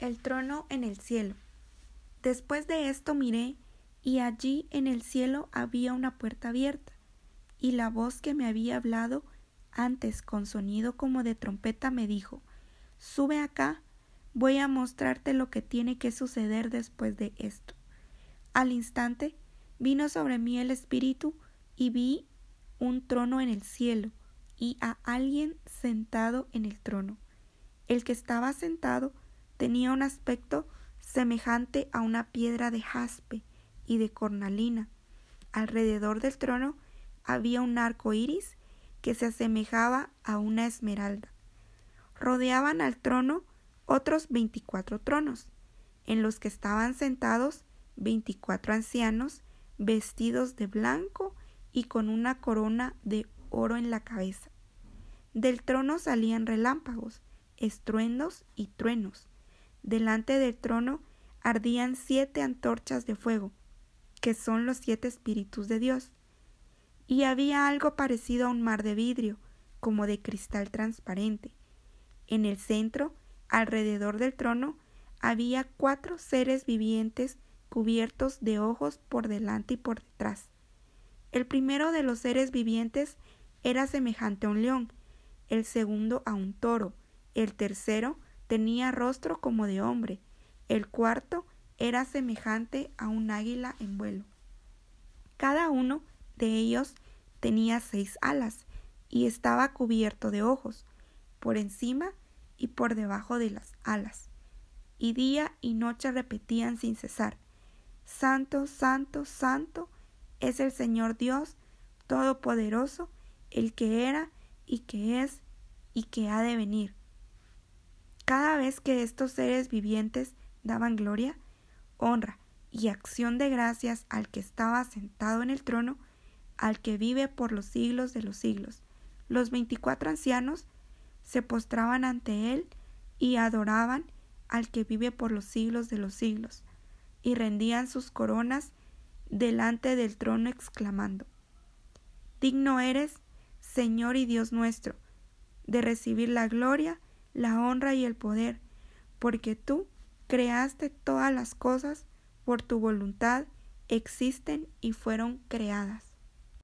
El trono en el cielo. Después de esto miré, y allí en el cielo había una puerta abierta, y la voz que me había hablado antes con sonido como de trompeta me dijo Sube acá, voy a mostrarte lo que tiene que suceder después de esto. Al instante vino sobre mí el Espíritu y vi un trono en el cielo y a alguien sentado en el trono. El que estaba sentado tenía un aspecto semejante a una piedra de jaspe y de cornalina. Alrededor del trono había un arco iris que se asemejaba a una esmeralda. Rodeaban al trono otros veinticuatro tronos, en los que estaban sentados veinticuatro ancianos vestidos de blanco y con una corona de oro en la cabeza. Del trono salían relámpagos, estruendos y truenos. Delante del trono ardían siete antorchas de fuego, que son los siete espíritus de Dios. Y había algo parecido a un mar de vidrio, como de cristal transparente. En el centro, alrededor del trono, había cuatro seres vivientes cubiertos de ojos por delante y por detrás. El primero de los seres vivientes era semejante a un león, el segundo a un toro, el tercero tenía rostro como de hombre, el cuarto era semejante a un águila en vuelo. Cada uno de ellos tenía seis alas y estaba cubierto de ojos, por encima y por debajo de las alas. Y día y noche repetían sin cesar, Santo, Santo, Santo es el Señor Dios Todopoderoso, el que era y que es y que ha de venir. Cada vez que estos seres vivientes daban gloria, honra y acción de gracias al que estaba sentado en el trono, al que vive por los siglos de los siglos, los veinticuatro ancianos se postraban ante él y adoraban al que vive por los siglos de los siglos, y rendían sus coronas delante del trono exclamando Digno eres, Señor y Dios nuestro, de recibir la gloria, la honra y el poder, porque tú creaste todas las cosas por tu voluntad, existen y fueron creadas.